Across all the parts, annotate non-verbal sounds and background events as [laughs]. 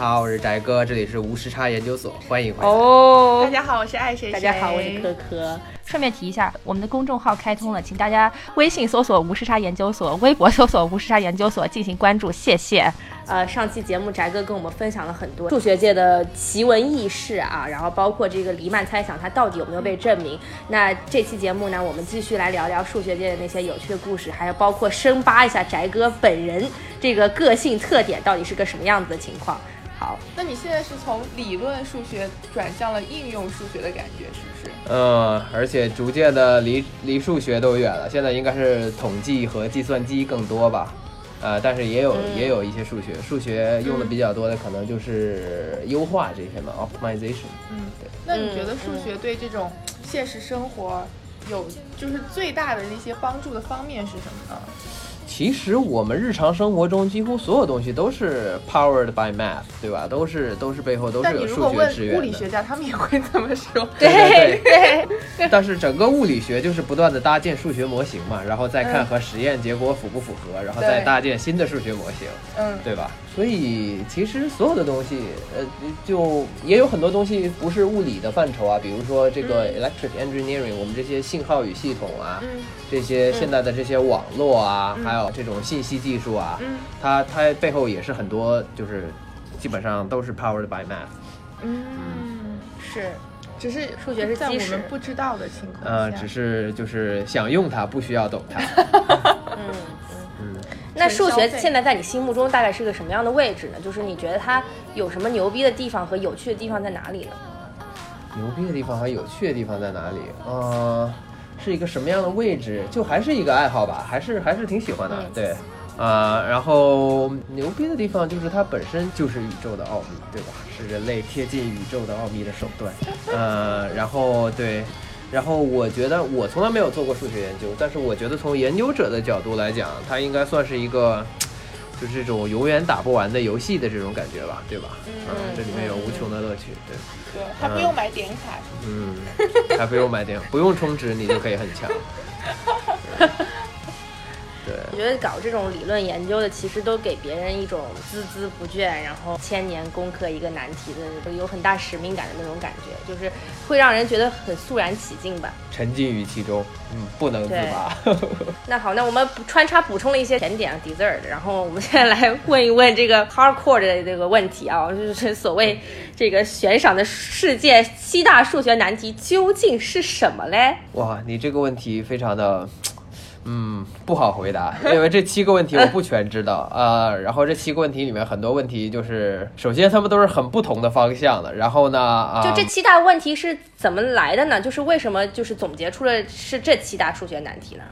我是翟哥，这里是无时差研究所，欢迎欢迎。哦大，家好，我是爱谁谁。大家好，我是科科。顺便提一下，我们的公众号开通了，请大家微信搜索“无时差研究所”，微博搜索“无时差研究所”进行关注，谢谢。呃，上期节目翟哥跟我们分享了很多数学界的奇闻异事啊，然后包括这个黎曼猜想它到底有没有被证明。那这期节目呢，我们继续来聊聊数学界的那些有趣的故事，还有包括深扒一下翟哥本人这个个性特点到底是个什么样子的情况。好，那你现在是从理论数学转向了应用数学的感觉，是不是？嗯，而且逐渐的离离数学都远了，现在应该是统计和计算机更多吧。呃，但是也有、嗯也有一些数学，数学用的比较多的可能就是优化这些嘛，optimization。嗯，对那你觉得数学对这种现实生活有就是最大的那些帮助的方面是什么呢？其实我们日常生活中几乎所有东西都是 powered by math，对吧？都是都是背后都是有数学支援的。物理学家，他们也会这么说。对对 [laughs] 对，但是整个物理学就是不断的搭建数学模型嘛，然后再看嗯。和实验结果符不符合，然后再搭建新的数学模型，嗯，对吧？所以其实所有的东西，呃，就也有很多东西不是物理的范畴啊，比如说这个 electric engineering，我们这些信号与系统啊，嗯。这些现在的这些网络啊，还有这种信息技术啊，嗯它它背后也是很多，就是基本上都是 powered by math。嗯，是，只是数学是在我们不知道的情况呃，下，只是就是想用它，不需要懂它。[laughs] 嗯嗯。嗯，那数学现在在你心目中大概是个什么样的位置呢？就是你觉得它有什么牛逼的地方和有趣的地方在哪里呢？牛逼的地方和有趣的地方在哪里？呃，是一个什么样的位置？就还是一个爱好吧，还是还是挺喜欢的。嗯对，啊、然后牛逼的地方就是它本身就是宇宙的奥秘，对吧？是人类贴近宇宙的奥秘的手段。[laughs] 呃，然后对。然后我觉得我从来没有做过数学研究，但是我觉得从研究者的角度来讲，它应该算是一个，就是这种永远打不完的游戏的这种感觉吧，对吧？嗯这里面有无穷的乐趣，对。对，还不用买点卡，[laughs] 嗯，还不用买点，不用充值，你就可以很强。[laughs] [laughs] 对，我觉得搞这种理论研究的，其实都给别人一种孜孜不倦，然后千年攻克一个难题的，有很大使命感的那种感觉，就是会让人觉得很肃然起敬吧。沉浸于其中，嗯，不能自拔。[laughs] 那好，那我们补穿插补充了一些甜点啊 dessert，然后我们现在来问一问这个 hardcore 的这个问题啊，就是所谓这个悬赏的世界七大数学难题究竟是什么嘞？哇，你这个问题非常的。嗯，不好回答，因为这七个问题我不全知道 [laughs] 啊、呃然后这七个问题里面很多问题就是，首先他们都是很不同的方向的。然后呢，啊、就这七大问题是怎么来的呢？就是为什么就是总结出了是这七大数学难题呢？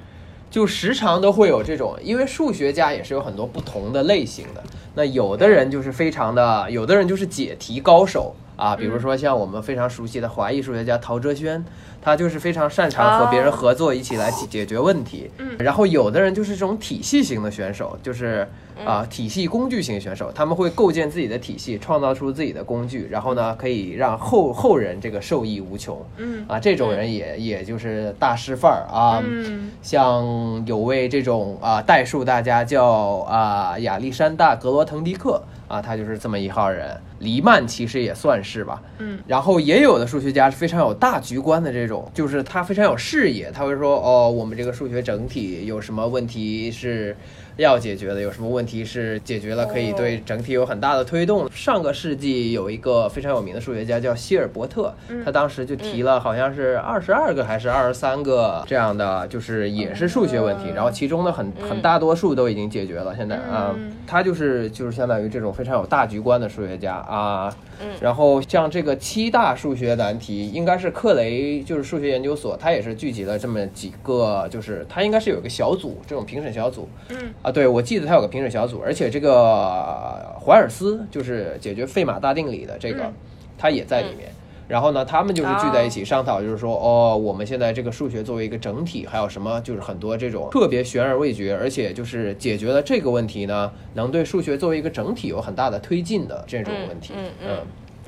就时常都会有这种，因为数学家也是有很多不同的类型的。那有的人就是非常的，有的人就是解题高手啊，比如说像我们非常熟悉的华裔数学家陶哲轩，他就是非常擅长和别人合作一起来解解决问题。嗯然后有的人就是这种体系型的选手，就是啊、体系工具型选手，他们会构建自己的体系，创造出自己的工具，然后呢可以让后后人这个受益无穷。嗯啊，这种人也也就是大师范儿啊。嗯像有位这种啊代数大家叫啊亚历山大格罗滕迪克啊，他就是这么一号人。黎曼其实也算是吧，嗯，然后也有的数学家是非常有大局观的这种，就是他非常有视野，他会说哦，我们这个数学整体有什么问题是要解决的，有什么问题是解决了可以对整体有很大的推动。上个世纪有一个非常有名的数学家叫希尔伯特，他当时就提了好像是二十二个还是二十三个这样的，就是也是数学问题，然后其中的很很大多数都已经解决了。现在啊、嗯他就是就是相当于这种非常有大局观的数学家啊。然后像这个七大数学难题，应该是克雷就是数学研究所，它也是聚集了这么几个，就是它应该是有一个小组，这种评审小组。嗯啊，对，我记得它有个评审小组，而且这个呃怀尔斯就是解决费马大定理的这个，嗯他也在里面。然后呢，他们就是聚在一起商讨，就是说，哦，我们现在这个数学作为一个整体，还有什么，就是很多这种特别悬而未决，而且就是解决了这个问题呢，能对数学作为一个整体有很大的推进的这种问题。嗯嗯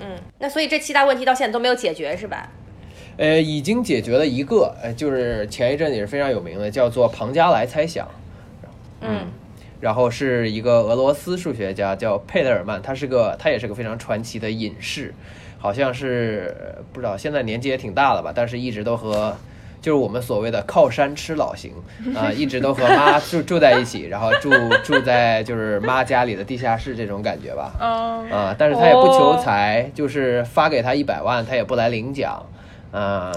嗯，那所以这七大问题到现在都没有解决是吧？呃，已经解决了一个，呃，就是前一阵也是非常有名的，叫做庞加莱猜想。嗯然后是一个俄罗斯数学家叫佩德尔曼，他是个他也是个非常传奇的隐士，好像是不知道现在年纪也挺大了吧，但是一直都和就是我们所谓的靠山吃老型 [laughs] 啊、一直都和妈住住在一起，然后住住在就是妈家里的地下室这种感觉吧。啊，啊，但是他也不求哦财，就是发给他一百万，他也不来领奖，啊，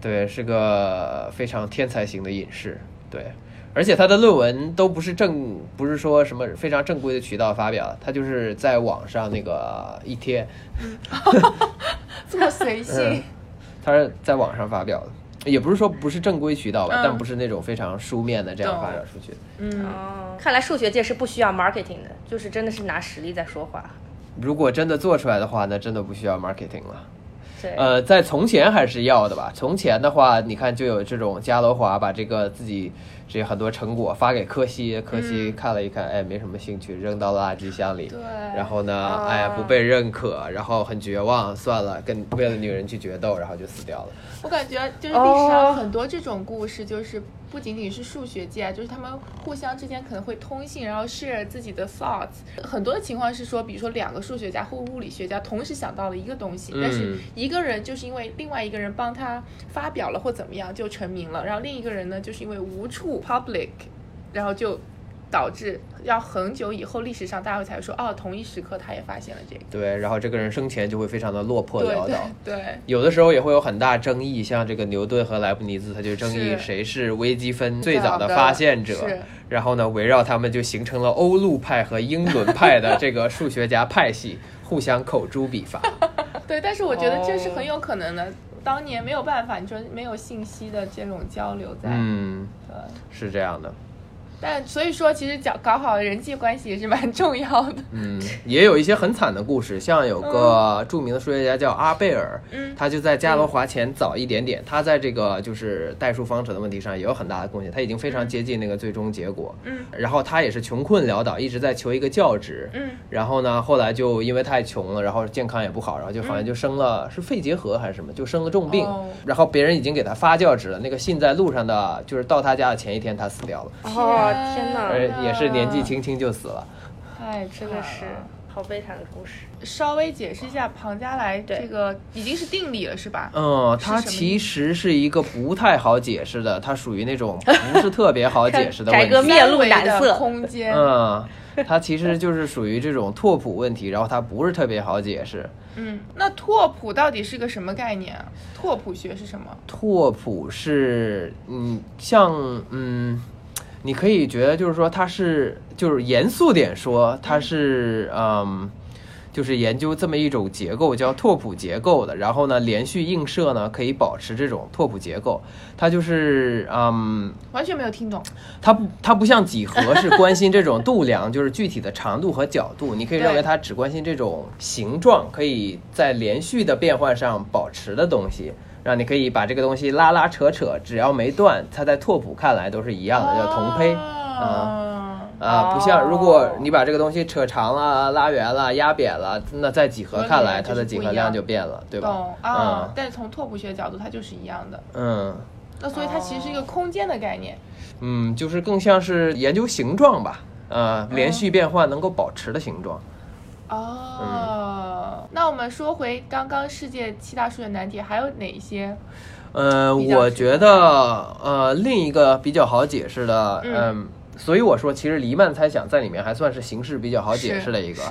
对，是个非常天才型的隐士，对，而且他的论文都不是正，不是说什么非常正规的渠道发表，他就是在网上那个一贴，[laughs] 这么随性，他是在网上发表的，也不是说不是正规渠道吧，嗯但不是那种非常书面的这样发表出去。嗯，哦，看来数学界是不需要 marketing 的，就是真的是拿实力在说话。如果真的做出来的话，那真的不需要 marketing 了。对，呃，在从前还是要的吧。从前的话，你看就有这种加罗华把这个自己这很多成果发给柯西，柯西看了一看，哎，没什么兴趣，扔到了垃圾箱里。对然后呢，啊哎呀，不被认可，然后很绝望，算了，跟为了女人去决斗，然后就死掉了。我感觉就是历史上很多这种故事，就是不仅仅是数学界啊，就是他们互相之间可能会通信，然后 share 自己的 thoughts。很多的情况是说，比如说两个数学家或物理学家同时想到了一个东西，但是嗯一个人就是因为另外一个人帮他发表了或怎么样就成名了，然后另一个人呢就是因为无处 public，然后就。导致要很久以后，历史上大家会才会说，哦，同一时刻他也发现了这个。对，然后这个人生前就会非常的落魄潦倒。对对，有的时候也会有很大争议，像这个牛顿和莱布尼兹，他就争议谁是微积分最早的发现者。然后呢，围绕他们就形成了欧陆派和英伦派的这个数学家派系，互相口诛笔伐。[laughs] 对，但是我觉得这是哦很有可能的。当年没有办法，你说没有信息的这种交流在，嗯，对。是这样的。但所以说，其实搞搞好人际关系也是蛮 [laughs] 重要的。嗯，也有一些很惨的故事，像有个著名的数学家叫阿贝尔，嗯他就在伽罗华前早一点点，他在这个就是代数方程的问题上也有很大的贡献，他已经非常接近那个最终结果。嗯然后他也是穷困潦倒，一直在求一个教职。嗯然后呢，后来就因为太穷了，然后健康也不好，然后就好像就生了、是肺结核还是什么，就生了重病。哦然后别人已经给他发教职了，那个信在路上的，就是到他家的前一天他死掉了，哦天哪，而也是年纪轻轻就死了。哎真的是好悲惨的故事。稍微解释一下庞加莱这个已经是定理了，是吧？嗯，它其实是一个不太好解释的，它属于那种不是特别好解释的 [laughs] 翟问题。哥面露难色空间，嗯，它其实就是属于这种拓扑问题，然后它不是特别好解释。嗯，那拓扑到底是个什么概念啊？拓扑学是什么？拓扑是，嗯，像，嗯，你可以觉得就是说它是，就是严肃点说，它是，嗯。就是研究这么一种结构，叫拓扑结构的。然后呢，连续映射呢可以保持这种拓扑结构。它就是，嗯，完全没有听懂。它不，它不像几何是关心这种度量，就是具体的长度和角度。你可以认为对它只关心这种形状，可以在连续的变换上保持的东西。让你可以把这个东西拉拉扯扯，只要没断，它在拓扑看来都是一样的，叫同胚。啊啊，啊，不像如果你把这个东西扯长了、拉圆了、压扁了，那在几何看来，它的几何量就变了，对吧懂？啊，但是从拓扑学角度，它就是一样的。嗯嗯那所以它其实是一个空间的概念。嗯，就是更像是研究形状吧，呃，连续变换能够保持的形状。哦，那我们说回刚刚世界七大数学难题，还有哪一些？呃，我觉得呃，另一个比较好解释的，嗯嗯，所以我说其实黎曼猜想在里面还算是形式比较好解释的一个。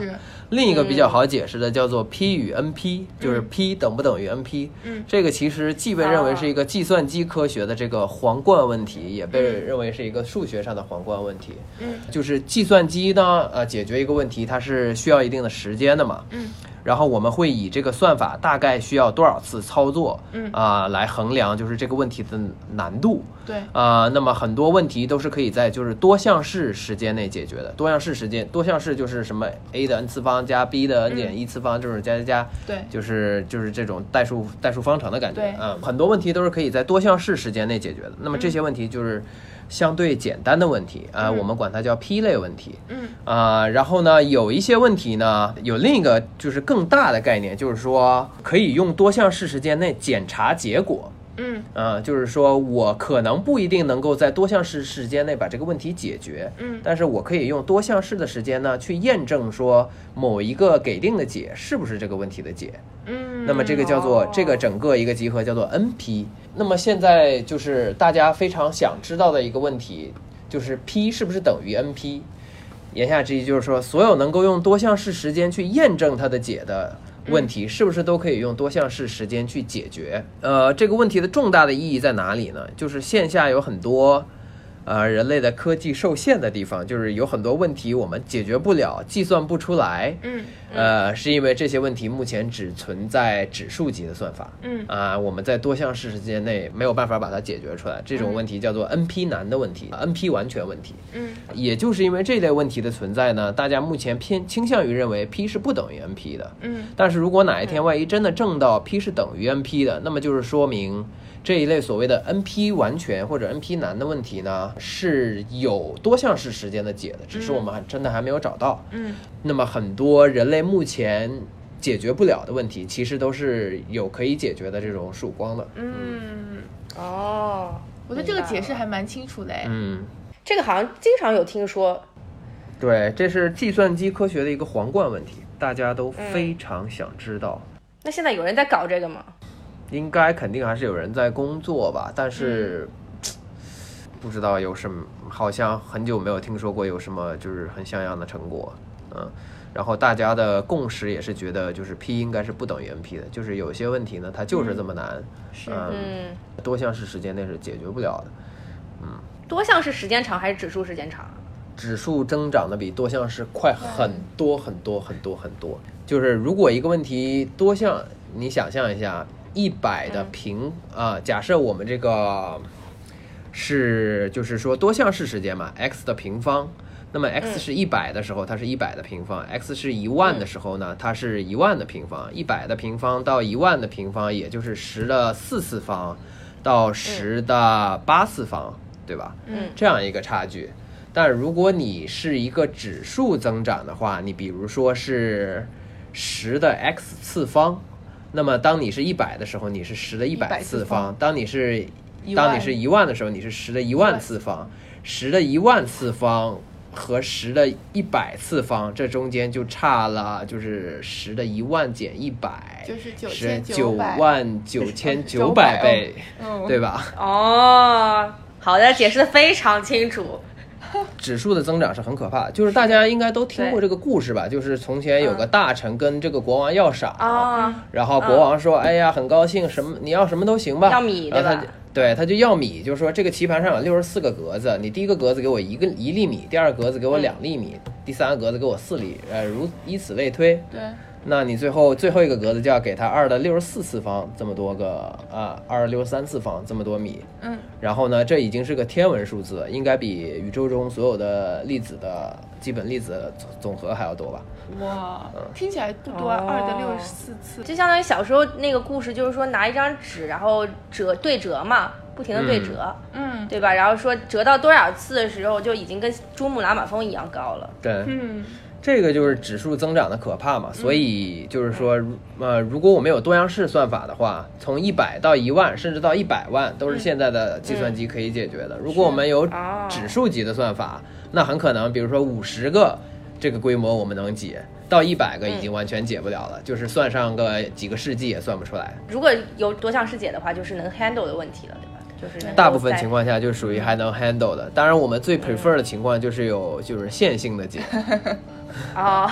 另一个比较好解释的叫做 P 与 NP，、就是 P 等不等于 NP。嗯这个其实既被认为是一个计算机科学的这个皇冠问题，也被认为是一个数学上的皇冠问题。嗯就是计算机呢，呃，解决一个问题，它是需要一定的时间的嘛。嗯然后我们会以这个算法大概需要多少次操作，嗯啊、来衡量就是这个问题的难度。对，啊、那么很多问题都是可以在就是多项式时间内解决的。多项式时间，多项式就是什么 a 的 n 次方加 b 的 n 减一次方，这种加加加，对就是就是这种代数代数方程的感觉。对嗯，很多问题都是可以在多项式时间内解决的。那么这些问题就是相对简单的问题啊、嗯我们管它叫 P 类问题。嗯啊、然后呢，有一些问题呢，有另一个就是更大的概念，就是说可以用多项式时间内检查结果。嗯啊、就是说我可能不一定能够在多项式时间内把这个问题解决，嗯但是我可以用多项式的时间呢去验证说某一个给定的解是不是这个问题的解。嗯，那么这个叫做、哦这个整个一个集合叫做 NP。那么现在就是大家非常想知道的一个问题，就是 P 是不是等于 NP？言下之意就是说，所有能够用多项式时间去验证它的解的问题，是不是都可以用多项式时间去解决？呃，这个问题的重大的意义在哪里呢？就是线下有很多。呃，人类的科技受限的地方，就是有很多问题我们解决不了，计算不出来。嗯呃，是因为这些问题目前只存在指数级的算法。嗯啊，我们在多项式时间内没有办法把它解决出来，这种问题叫做 NP 难的问题、n p 完全问题。嗯也就是因为这类问题的存在呢，大家目前偏倾向于认为 P 是不等于 NP 的。嗯但是如果哪一天万一真的证到 P 是等于 NP 的，那么就是说明这一类所谓的 NP 完全或者 NP 难的问题呢，是有多项式时间的解的，只是我们还真的还没有找到。嗯那么很多人类目前解决不了的问题，其实都是有可以解决的这种曙光的。嗯，哦，我觉得这个解释还蛮清楚的哎。嗯，这个好像经常有听说。对，这是计算机科学的一个皇冠问题，大家都非常想知道。那现在有人在搞这个吗？应该肯定还是有人在工作吧，但是、不知道有什么，好像很久没有听说过有什么就是很像样的成果，嗯，然后大家的共识也是觉得就是 P 应该是不等于 NP 的，就是有些问题呢它就是这么难，嗯，多项式时间内是解决不了的，嗯多项式时间长还是指数时间长？指数增长的比多项式快很多很多很多很多。就是如果一个问题多项，你想象一下，一百的平啊、假设我们这个是就是说多项式时间嘛，x 的平方。那么 x 是一百的时候，它是一百的平方；x 是一万的时候呢，它是一万的平方。一百的平方到一万的平方，也就是十的四次方到十的八次方，对吧？嗯这样一个差距。但如果你是一个指数增长的话，你比如说是十的 x 次方，那么当你是一百的时候，你是十的一百次方；当你是当你是一万的时候，你是十的一万次方。十的一万次方和十的一百次方，这中间就差了，就是十的一万减一百，就是九是千九百，万九千九九百百倍，嗯，对吧？哦，好的，解释的非常清楚。[laughs] 指数的增长是很可怕的，就是大家应该都听过这个故事吧？就是从前有个大臣跟这个国王要赏，啊，然后国王说：“哎呀，很高兴，什么你要什么都行吧。”要米对吧就对，他就要米，就是说这个棋盘上有六十四个格子，你第一个格子给我一个一粒米，第二个格子给我两粒米，第三个格子给我四粒，呃，如以此类推。对，那你最后最后一个格子就要给他二的六十四次方这么多个啊，二六十三次方这么多米。嗯然后呢，这已经是个天文数字，应该比宇宙中所有的粒子的基本粒子总总和还要多吧？哇，嗯。听起来不多二的六十四次，就相当于小时候那个故事，就是说拿一张纸，然后折对折嘛，不停的对折，嗯。对吧？然后说折到多少次的时候，就已经跟珠穆朗玛峰一样高了。对，嗯这个就是指数增长的可怕嘛。所以就是说，呃，如果我们有多样式算法的话，从一百到一万，甚至到一百万，都是现在的计算机可以解决的。如果我们有哦指数级的算法，那很可能，比如说五十个这个规模我们能解，到一百个已经完全解不了了，就是算上个几个世纪也算不出来。如果有多项式解的话，就是能 handle 的问题了，对吧？就是大部分情况下就属于还能 handle 的。当然，我们最 prefer 的情况就是有就是线性的解，[laughs] [laughs] 哦，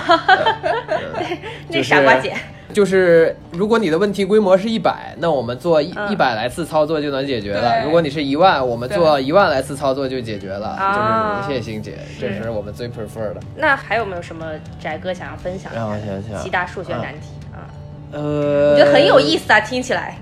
那就是傻瓜姐，就是如果你的问题规模是一百，那我们做一嗯一百来次操作就能解决了。如果你是一万，我们做一万来次操作就解决了，啊就是线性解，这是我们最 prefer 的。那还有没有什么翟哥想要分享让我想想七大数学难题啊？呃，我觉得很有意思啊，听起来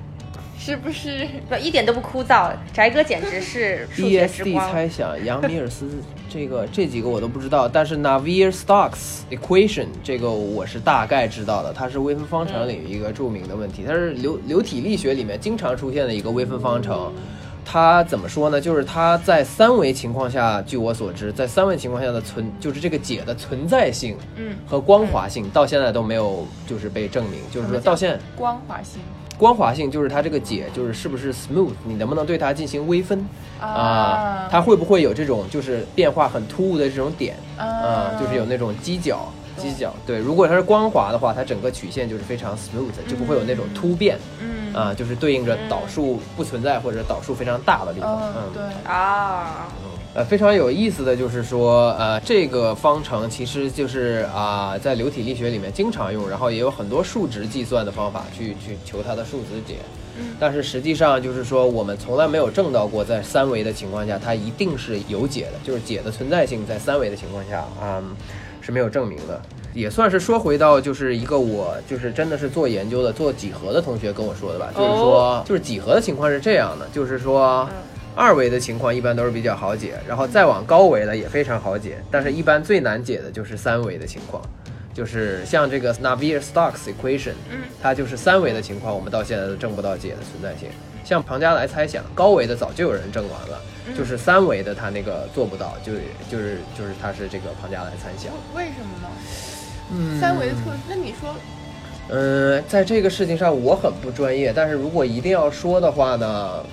是不是？不一点都不枯燥。翟哥简直是数学之光。猜想，杨米尔斯这个这几个我都不知道，但是 Navier-Stokes equation 这个我是大概知道的，它是微分方程领域一个著名的问题，它是流流体力学里面经常出现的一个微分方程。它怎么说呢？就是它在三维情况下，据我所知，在三维情况下的存，就是这个解的存在性嗯，和光滑性，到现在都没有就是被证明。就是说到现光滑性，光滑性就是它这个解就是是不是 smooth，你能不能对它进行微分？啊。它会不会有这种就是变化很突兀的这种点？啊、啊就是有那种犄角。犄角对，如果它是光滑的话，它整个曲线就是非常 smooth，就不会有那种突变。嗯。啊、就是对应着导数不存在或者导数非常大的地方。嗯对。啊，呃，非常有意思的就是说，呃，这个方程其实就是啊、在流体力学里面经常用，然后也有很多数值计算的方法去去求它的数值解。嗯但是实际上就是说，我们从来没有证到过，在三维的情况下，它一定是有解的，就是解的存在性在三维的情况下嗯、是没有证明的。也算是说回到就是一个我就是真的是做研究的做几何的同学跟我说的吧，就是说就是几何的情况是这样的，就是说。二维的情况一般都是比较好解，然后再往高维的也非常好解，但是一般最难解的就是三维的情况，就是像这个 Navier-Stokes equation，嗯它就是三维的情况，我们到现在都证不到解的存在性。像庞加莱猜想，高维的早就有人证完了，嗯就是三维的它那个做不到，就就是就是它是这个庞加莱猜想。为什么呢？嗯三维的特，那你说嗯，在这个事情上我很不专业，但是如果一定要说的话呢，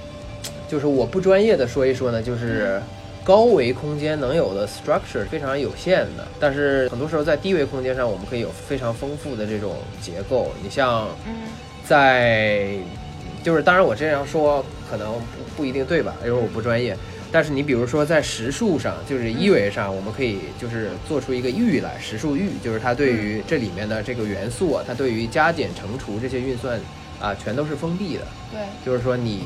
就是我不专业的说一说呢，就是高维空间能有的 structure 非常有限的，但是很多时候在低维空间上，我们可以有非常丰富的这种结构。你像嗯在，就是当然我这样说可能不不一定对吧，因为我不专业。但是你比如说在实数上，就是一维上，我们可以就是做出一个域来，实数域，就是它对于这里面的这个元素啊，它对于加减乘除这些运算啊，全都是封闭的。对就是说你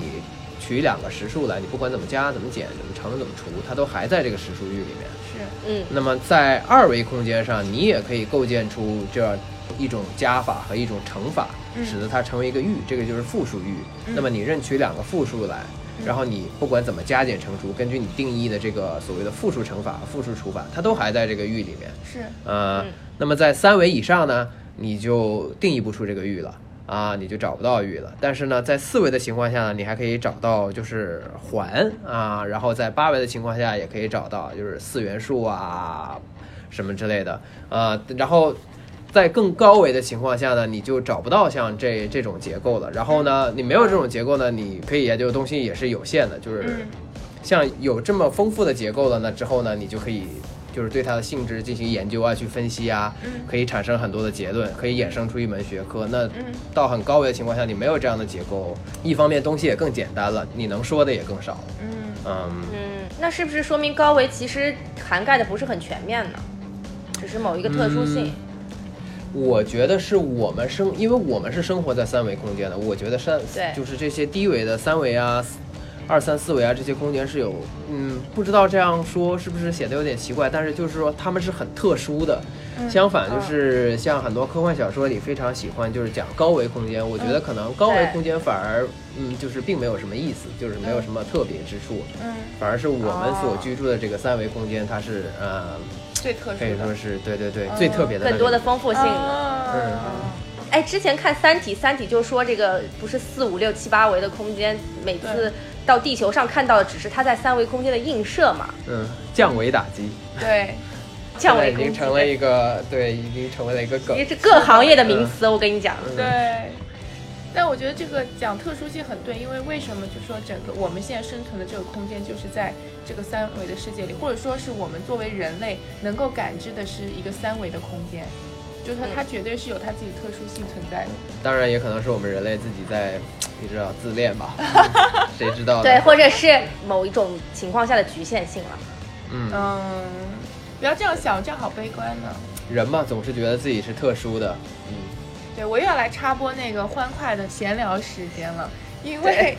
取两个实数来，你不管怎么加、怎么减、怎么乘、怎么除，它都还在这个实数域里面。是嗯那么在二维空间上，你也可以构建出这样一种加法和一种乘法，嗯使得它成为一个域，这个就是复数域。嗯那么你任取两个复数来，然后你不管怎么加减乘除，根据你定义的这个所谓的复数乘法、复数除法，它都还在这个域里面。是呃，嗯那么在三维以上呢，你就定义不出这个域了啊，你就找不到域了。但是呢，在四维的情况下呢，你还可以找到就是环啊，然后在八维的情况下也可以找到就是四元数啊什么之类的啊，然后。在更高维的情况下呢，你就找不到像这这种结构了。然后呢，你没有这种结构呢，你可以研究的东西也是有限的，就是嗯像有这么丰富的结构了呢之后呢，你就可以就是对它的性质进行研究啊，去分析啊，嗯可以产生很多的结论，可以衍生出一门学科。那嗯到很高维的情况下，你没有这样的结构，一方面东西也更简单了，你能说的也更少。嗯嗯，嗯，那是不是说明高维其实涵盖的不是很全面呢？只是某一个特殊性。嗯我觉得是我们生，因为我们是生活在三维空间的，我觉得三对就是这些低维的三维啊。二三四维啊，这些空间是有，嗯，不知道这样说是不是显得有点奇怪，但是就是说他们是很特殊的。嗯。相反，就是像很多科幻小说里非常喜欢就是讲高维空间，我觉得可能高维对空间反而，嗯，就是并没有什么意思，就是没有什么特别之处，嗯，反而是我们所哦居住的这个三维空间，它是呃，最特殊可以说的。是对对对嗯最特别的那个。更多的丰富性嗯。哎，之前看《三体》，《三体》就说这个不是四五六七八维的空间，每次对到地球上看到的只是它在三维空间的映射嘛，嗯，降维打击，对，[laughs] 降维已。经成了一个对，已经成为了一个梗也。是各行业的名词，我跟你讲。嗯对，但我觉得这个讲特殊性很对，因为为什么就说整个我们现在生存的这个空间就是在这个三维的世界里，或者说是我们作为人类能够感知的是一个三维的空间，就是说它绝对是有它自己特殊性存在的。当然，也可能是我们人类自己在，你知道自恋吧？[laughs] 谁知道？对，或者是某一种情况下的局限性了。嗯，嗯，不要这样想，这样好悲观呢。人嘛，总是觉得自己是特殊的。嗯，对我又要来插播那个欢快的闲聊时间了，因为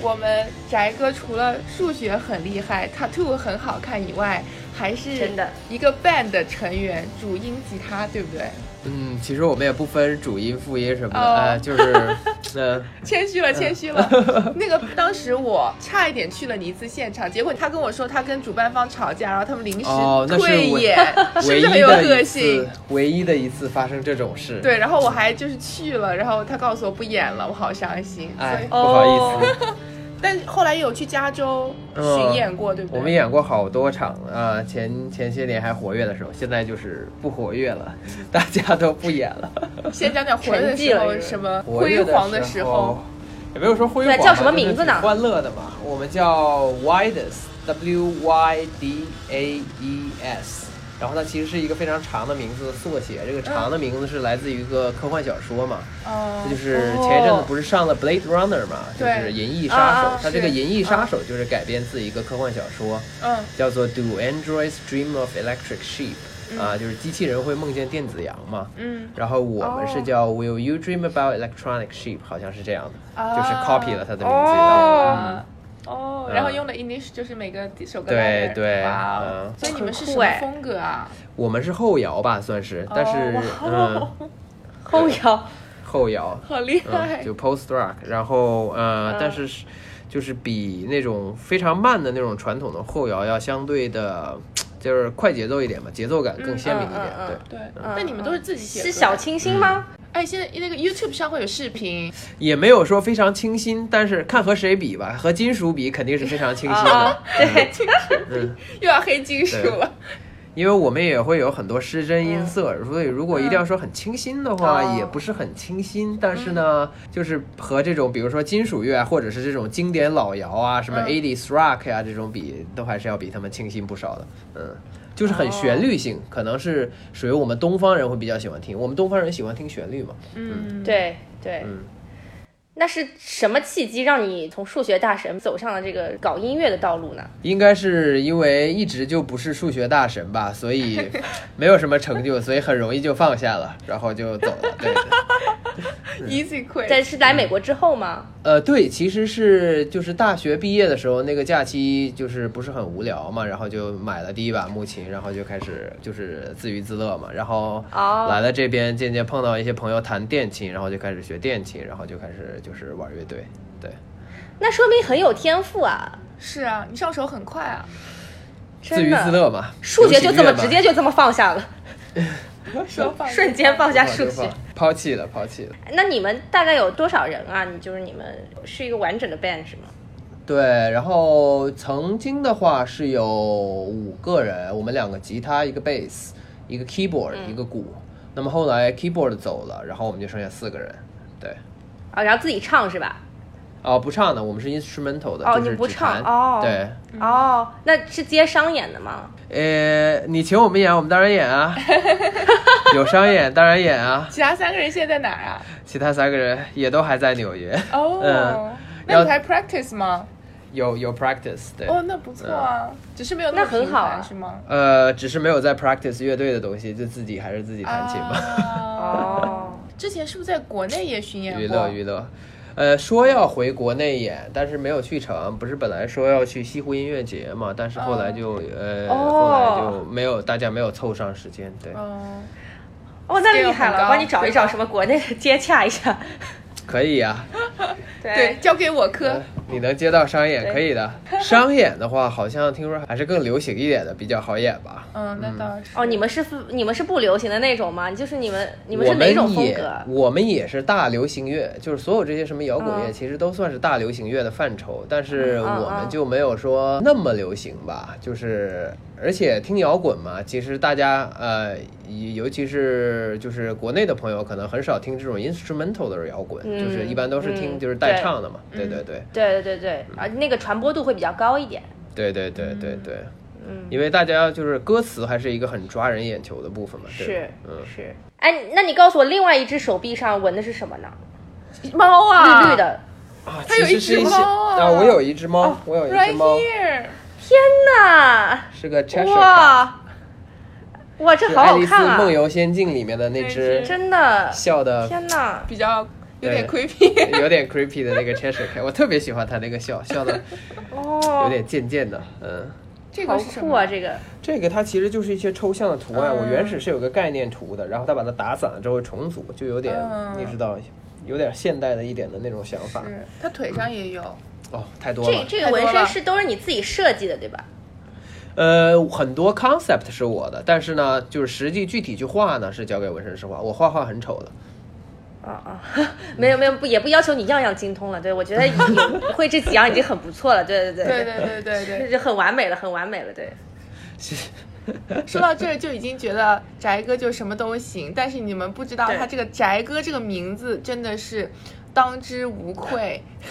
我们宅哥除了数学很厉害，tattoo 很好看以外，还是真的一个 band 的成员，主音吉他，对不对？嗯，其实我们也不分主音、副音什么的，就是，[laughs] 呃、谦虚了，谦虚了。那个当时我差一点去了你一次现场，结果他跟我说他跟主办方吵架，然后他们临时哦，那是唯退演，[laughs] 是不是很有个性？，唯一的一次发生这种事。，对，然后我还就是去了，然后他告诉我不演了，我好伤心。哎不好意思。但后来也有去加州巡演过，对不对？我们演过好多场啊、前前些年还活跃的时候，现在就是不活跃了，大家都不演了。先讲讲活跃的时候，什么 [laughs] 辉煌的时候。，也没有说辉煌吧，对叫什么名字呢欢乐的嘛，我们叫 Wides，W Y D A E S。然后它其实是一个非常长的名字的缩写，这个长的名字是来自于一个科幻小说嘛，嗯，这就是前一阵子不是上了《Blade Runner》嘛，就是《银翼杀手它这个《银翼杀手》就是改编自一个科幻小说，嗯。叫做《Do Androids Dream of Electric Sheep》啊，就是机器人会梦见电子羊嘛。嗯，然后我们是哦。叫 Will you dream about electronic sheep？好像是这样的，啊就是 copy 了它的名字。哦然后用的 English 就是每个首歌对对。哇哦。嗯。所以你们是什么风格啊？我们是后摇吧，算是，但是哦。嗯，后摇。后摇，好厉害。嗯，！就 post rock，然后呃嗯，但是是就是比那种非常慢的那种传统的后摇要相对的，就是快节奏一点嘛，节奏感更鲜明一点嗯嗯嗯，对。对，嗯。那你们都是自己写的是小清新吗？哎，现在那个 YouTube 上会有视频，也没有说非常清新，但是看和谁比吧，和金属比肯定是非常清新的。啊对，嗯，又要黑金属了。因为我们也会有很多失真音色，所以如果一定要说很清新的话，哦也不是很清新。但是呢，就是和这种比如说金属乐啊，或者是这种经典老摇啊，什么嗯 80s rock 呀、这种比，都还是要比他们清新不少的。嗯。就是很旋律性，可能是属于我们东方人会比较喜欢听。我们东方人喜欢听旋律嘛，嗯，对对。嗯，那是什么契机让你从数学大神走上了这个搞音乐的道路呢？应该是因为一直就不是数学大神吧，所以没有什么成就，所以很容易就放下了，然后就走了。对对。[laughs] Easy quit。但是来美国之后吗？呃，对，其实是就是大学毕业的时候，那个假期就是不是很无聊嘛，然后就买了第一把木琴，然后就开始就是自娱自乐嘛，然后哦来了这边，渐渐碰到一些朋友弹电琴，然后就开始学电琴，然后就开始就是玩乐队，对，那说明很有天赋啊！是啊，你上手很快啊。自娱自乐嘛，数学就这么直接就这么放下了，[laughs] 说放 [laughs] 瞬间放下数学。抛弃了，抛弃了。那你们大概有多少人啊？你就是你们是一个完整的 band 是吗？对，然后曾经的话是有五个人，我们两个吉他，一个 bass，，一个 keyboard，、一个鼓。那么后来 keyboard 走了，然后我们就剩下四个人。对，啊，然后自己唱是吧？哦，不唱的，我们是 instrumental 的，哦就是你不唱哦对，哦，那是接商演的吗？呃，你请我们演，我们当然演啊。[laughs] 有商演当然演啊。[laughs] 其他三个人现在在哪儿啊？其他三个人也都还在纽约。哦嗯，那你还 practice 吗？有有 practice 对。哦，那不错啊，只是没有那很好啊是吗？呃，只是没有在 practice 乐队的东西，就自己还是自己弹琴嘛。啊，[laughs] 哦，之前是不是在国内也巡演过？娱乐娱乐，呃，说要回国内演，但是没有去成。不是本来说要去西湖音乐节嘛，但是后来就、呃，哦后来就没有，大家没有凑上时间。对，嗯，哦，那厉害了，高帮你找一找什么国内的接洽一下。[laughs] 可以呀、[laughs] 对，交给我科呃。你能接到商演可以的。[laughs] 商演的话，好像听说还是更流行一点的，比较好演吧。嗯，那倒是。哦，你们是你们是不流行的那种吗？就是你们你们是哪种风格？我们也是大流行乐，就是所有这些什么摇滚乐，嗯其实都算是大流行乐的范畴，但是我们就没有说那么流行吧。就是而且听摇滚嘛，其实大家呃，尤其是就是国内的朋友，可能很少听这种 instrumental 的摇滚，嗯就是一般都是听嗯就是带唱的嘛。对对对对对对对，啊，那个传播度会比较高一点。对对对对对。嗯，因为大家就是歌词还是一个很抓人眼球的部分嘛，是嗯，是。哎，那你告诉我，另外一只手臂上纹的是什么呢？猫啊，绿绿。的。啊，它有一只其实是一些猫啊啊，我有一只猫，我有一只 Right 猫，here，天哪！是个 Cheshire 哇哇，这好是爱丽丝好看啊！梦游仙境里面的那只真的，笑的天哪！比较有点 creepy。[laughs] 有点 creepy 的那个 Cheshire Cat，我特别喜欢它那个笑，笑的哦，有点贱贱的，嗯。这个是酷啊！这个这个它其实就是一些抽象的图案，嗯我原始是有个概念图的，然后它把它打散了之后重组，就有点、嗯你知道，有点现代的一点的那种想法。是，它腿上也有。哦，太多了。这这个纹身是都是你自己设计的，对吧？呃，很多 concept 是我的，但是呢，就是实际具体去画呢，是交给纹身师画。我画画很丑的，啊啊，[laughs] 没有没有不也不要求你样样精通了，对我觉得你会这几样已经很不错了，对对对对对对对，这 [laughs] 就很完美了，很完美了，对。[laughs] 说到这儿就已经觉得宅哥就什么都行，但是你们不知道他这个宅哥这个名字真的是当之无愧。[laughs]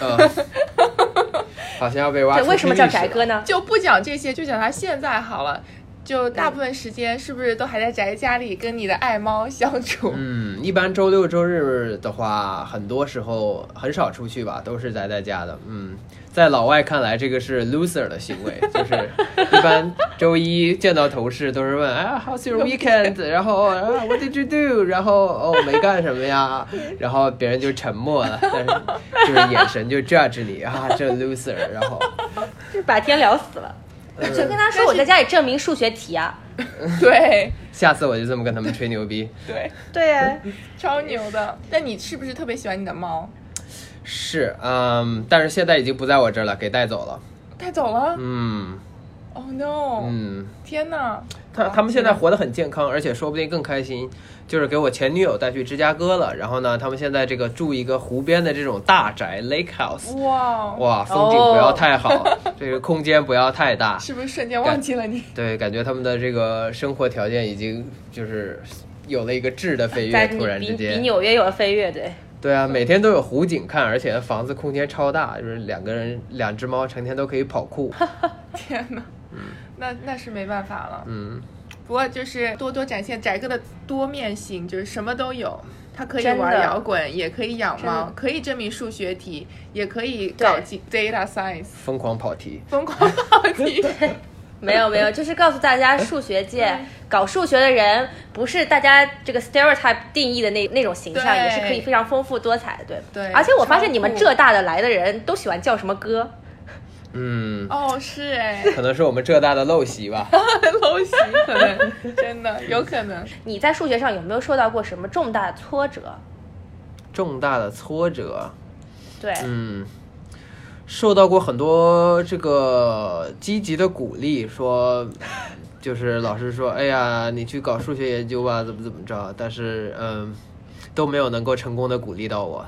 好像要被挖。对，为什么叫宅哥呢？就不讲这些，就讲他现在好了。就大部分时间是不是都还在宅家里跟你的爱猫相处？嗯，一般周六周日的话，很多时候很少出去吧，都是宅在家的。嗯，在老外看来，这个是 loser 的行为，[laughs] 就是一般周一见到同事都是问啊 How's your weekend？[laughs] 然后啊 What did you do？然后哦没干什么呀，[laughs] 然后别人就沉默了，但是就是眼神就 judge 你啊这 loser，然后就把天聊死了。就跟他说我在家里证明数学题啊，[laughs] 对，[laughs] 下次我就这么跟他们吹牛逼。[laughs] 对对呀，超牛的。那你是不是特别喜欢你的猫？是，嗯，但是现在已经不在我这儿了，给带走了。带走了？嗯。Oh no！嗯，天哪。他他们现在活得很健康，而且说不定更开心。就是给我前女友带去芝加哥了，然后呢，他们现在这个住一个湖边的这种大宅 lake house。哇哇，风景不要太好，这个空间不要太大。[laughs] 是不是瞬间忘记了你？对，感觉他们的这个生活条件已经就是有了一个质的飞跃，突然之间比纽约有了飞跃，对。对啊，每天都有湖景看，而且房子空间超大，就是两个人两只猫成天都可以跑酷。[laughs] 天哪，嗯，那那是没办法了，嗯。不过就是多多展现宅哥的多面性，就是什么都有。他可以玩摇滚，也可以养猫，可以证明数学题，也可以搞 data science，疯狂跑题，疯狂跑题。[laughs] 没有没有，就是告诉大家，数学界搞数学的人不是大家这个 stereotype 定义的那那种形象，也是可以非常丰富多彩的，对对。而且我发现你们浙大的来的人都喜欢叫什么歌？嗯，哦，是哎，[laughs] 可能是我们浙大的陋习吧，[laughs] 陋习可能真的有可能。[laughs] 你在数学上有没有受到过什么重大的挫折？重大的挫折，对，嗯，受到过很多这个积极的鼓励，说就是老师说，哎呀，你去搞数学研究吧，怎么怎么着，但是嗯，都没有能够成功的鼓励到我，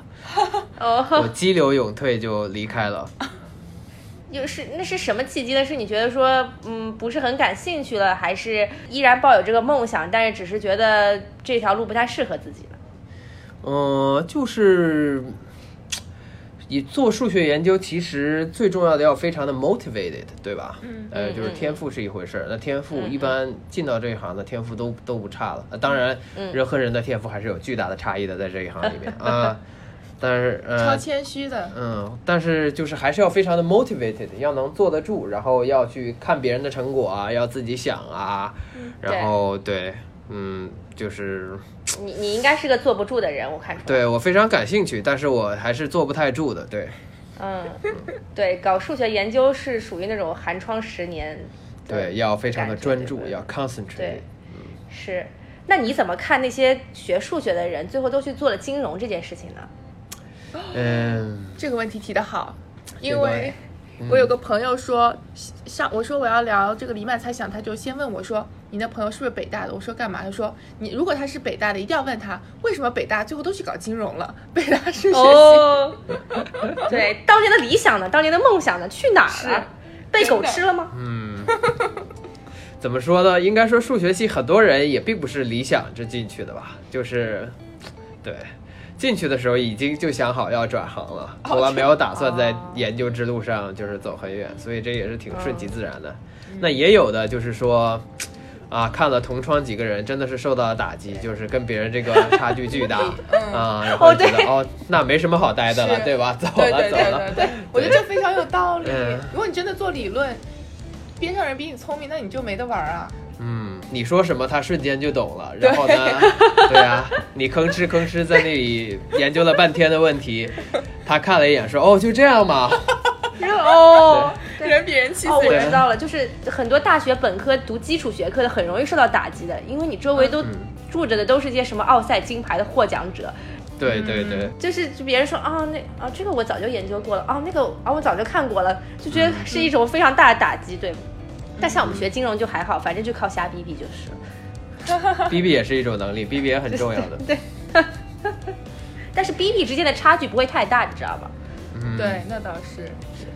我激流勇退就离开了。又是那是什么契机呢？是你觉得说，嗯，不是很感兴趣了，还是依然抱有这个梦想，但是只是觉得这条路不太适合自己了？嗯，就是你做数学研究，其实最重要的要非常的 motivated，对吧？嗯。呃，就是天赋是一回事儿，那天赋一般进到这一行的天赋都都不差了。当然，人和人的天赋还是有巨大的差异的，在这一行里面 [laughs] 啊。但是，呃，超谦虚的，嗯，但是就是还是要非常的 motivated，要能坐得住，然后要去看别人的成果啊，要自己想啊，然后对，嗯，就是你你应该是个坐不住的人，我看出来。对我非常感兴趣，但是我还是坐不太住的，对。嗯，对，搞数学研究是属于那种寒窗十年，对，要非常的专注，要 concentrate。对，是。那你怎么看那些学数学的人最后都去做了金融这件事情呢？嗯，这个问题提的好，因为我有个朋友说，上我说我要聊这个黎曼猜想，他就先问我说，你的朋友是不是北大的？我说干嘛？他说你如果他是北大的，一定要问他为什么北大最后都去搞金融了？[laughs] 北大数学系，[laughs] 对，当年的理想呢？当年的梦想呢？去哪儿了？被狗吃了吗？嗯，怎么说呢？应该说数学系很多人也并不是理想着进去的吧，就是对。进去的时候已经就想好要转行了，从来没有打算在研究之路上就是走很远，所以这也是挺顺其自然的。那也有的就是说，啊，看了同窗几个人真的是受到了打击，就是跟别人这个差距巨大 [laughs] 啊，然后觉得哦，那没什么好待的了，对吧？走了走了。对，我觉得这非常有道理。如果你真的做理论，边上人比你聪明，那你就没得玩啊。嗯，你说什么他瞬间就懂了，然后呢，[laughs] 对啊，你吭哧吭哧在那里研究了半天的问题，[laughs] 他看了一眼说：“哦，就这样嘛。[laughs] ”哦，人比人气哦，我知道了，就是很多大学本科读基础学科的很容易受到打击的，因为你周围都住着的都是些什么奥赛金牌的获奖者。对对对，就是别人说啊，那啊这个我早就研究过了啊，那个啊我早就看过了，就觉得是一种非常大的打击，对。但像我们学金融就还好，反正就靠瞎逼逼就是。[laughs] 逼逼也是一种能力，逼逼也很重要的。对，[laughs] 但是逼逼之间的差距不会太大，你知道吧？嗯，对，那倒是是。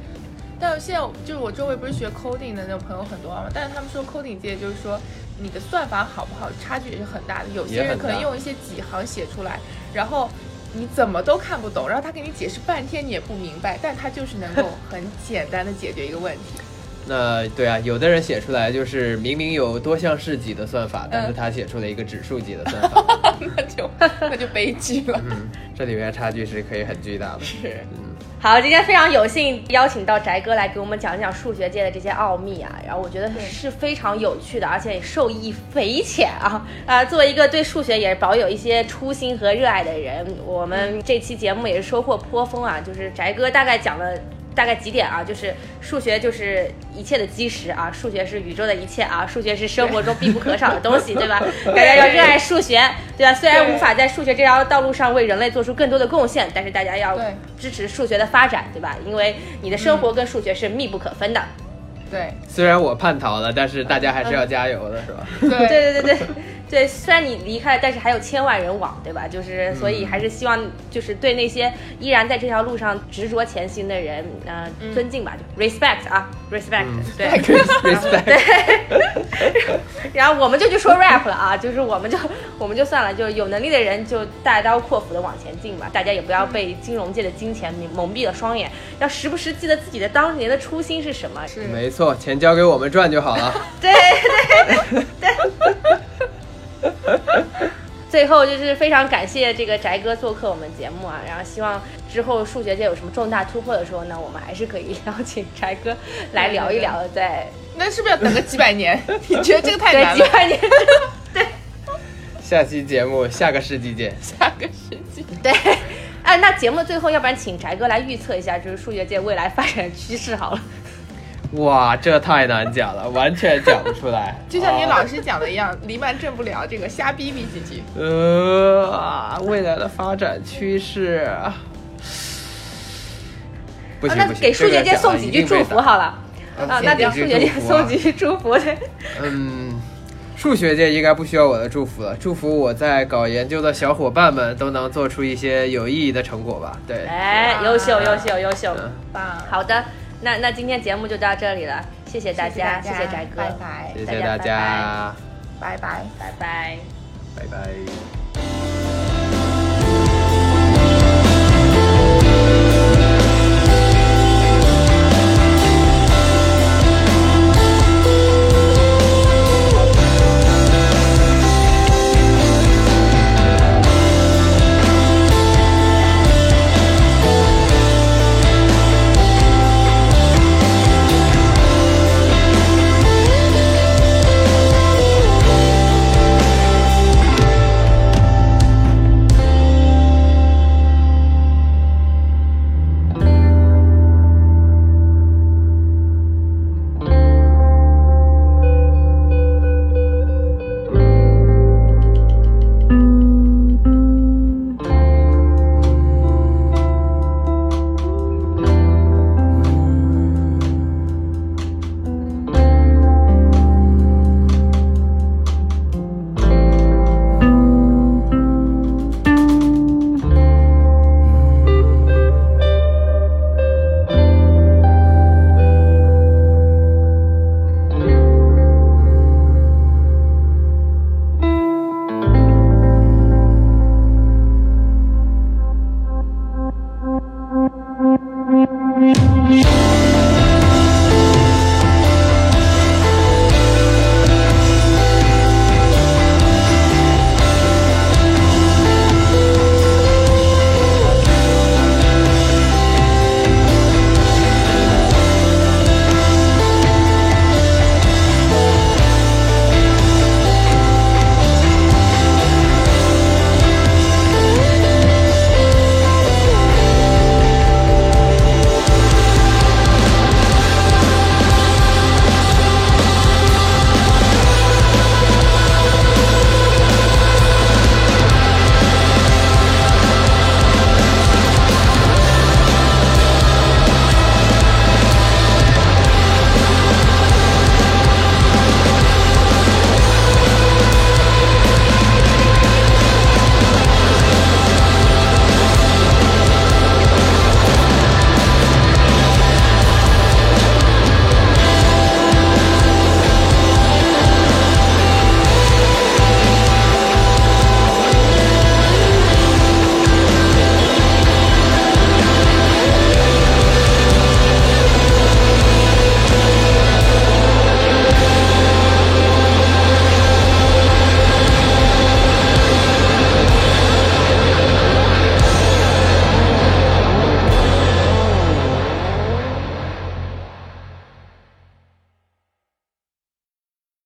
但现在就是我周围不是学 coding 的那种朋友很多嘛，但是他们说 coding 界就是说你的算法好不好，差距也是很大的。有些人可能用一些几行写出来，然后你怎么都看不懂，然后他给你解释半天你也不明白，但他就是能够很简单的解决一个问题。那对啊，有的人写出来就是明明有多项式级的算法，但是他写出了一个指数级的算法，[laughs] 那就 [laughs] 那就悲剧了。嗯，这里面差距是可以很巨大的。是，嗯，好，今天非常有幸邀请到翟哥来给我们讲一讲数学界的这些奥秘啊，然后我觉得是非常有趣的，而且受益匪浅啊啊！[laughs] 作为一个对数学也保有一些初心和热爱的人，我们这期节目也是收获颇丰啊，就是翟哥大概讲了。大概几点啊？就是数学就是一切的基石啊，数学是宇宙的一切啊，数学是生活中必不可少的东西，对吧？[laughs] 大家要热爱数学，对吧？虽然无法在数学这条道路上为人类做出更多的贡献，但是大家要支持数学的发展，对吧？因为你的生活跟数学是密不可分的。对，虽然我叛逃了，但是大家还是要加油的，是吧？对对对对对。对，虽然你离开了，但是还有千万人往，对吧？就是所以还是希望，就是对那些依然在这条路上执着前行的人，呃，尊敬吧，就 respect 啊，respect，对，respect，[laughs] 对。然后我们就去说 rap 了啊，就是我们就我们就算了，就有能力的人就大刀阔斧的往前进吧，大家也不要被金融界的金钱蒙蔽了双眼，要时不时记得自己的当年的初心是什么。是，没错，钱交给我们赚就好了。[laughs] 对对对。[laughs] [laughs] 最后就是非常感谢这个翟哥做客我们节目啊，然后希望之后数学界有什么重大突破的时候呢，我们还是可以邀请翟哥来聊一聊。在那是不是要等个几百年？你觉得这个太难了？几百年？[laughs] 对。下期节目下个世纪见。下个世纪。对。哎，那节目最后，要不然请翟哥来预测一下，就是数学界未来发展趋势好了。哇，这太难讲了，完全讲不出来。[laughs] 就像你老师讲的一样，黎曼挣不了这个，瞎逼逼几句。呃，未来的发展趋势，不行不行，给数学界送几句祝福好了。啊，那给数学界送几句祝福。[laughs] 嗯，数学界应该不需要我的祝福了，祝福我在搞研究的小伙伴们都能做出一些有意义的成果吧。对，哎，优秀优秀优秀，棒，好的。那那今天节目就到这里了，谢谢大家，谢谢翟哥，拜拜，谢谢大家，拜拜，拜拜，拜拜。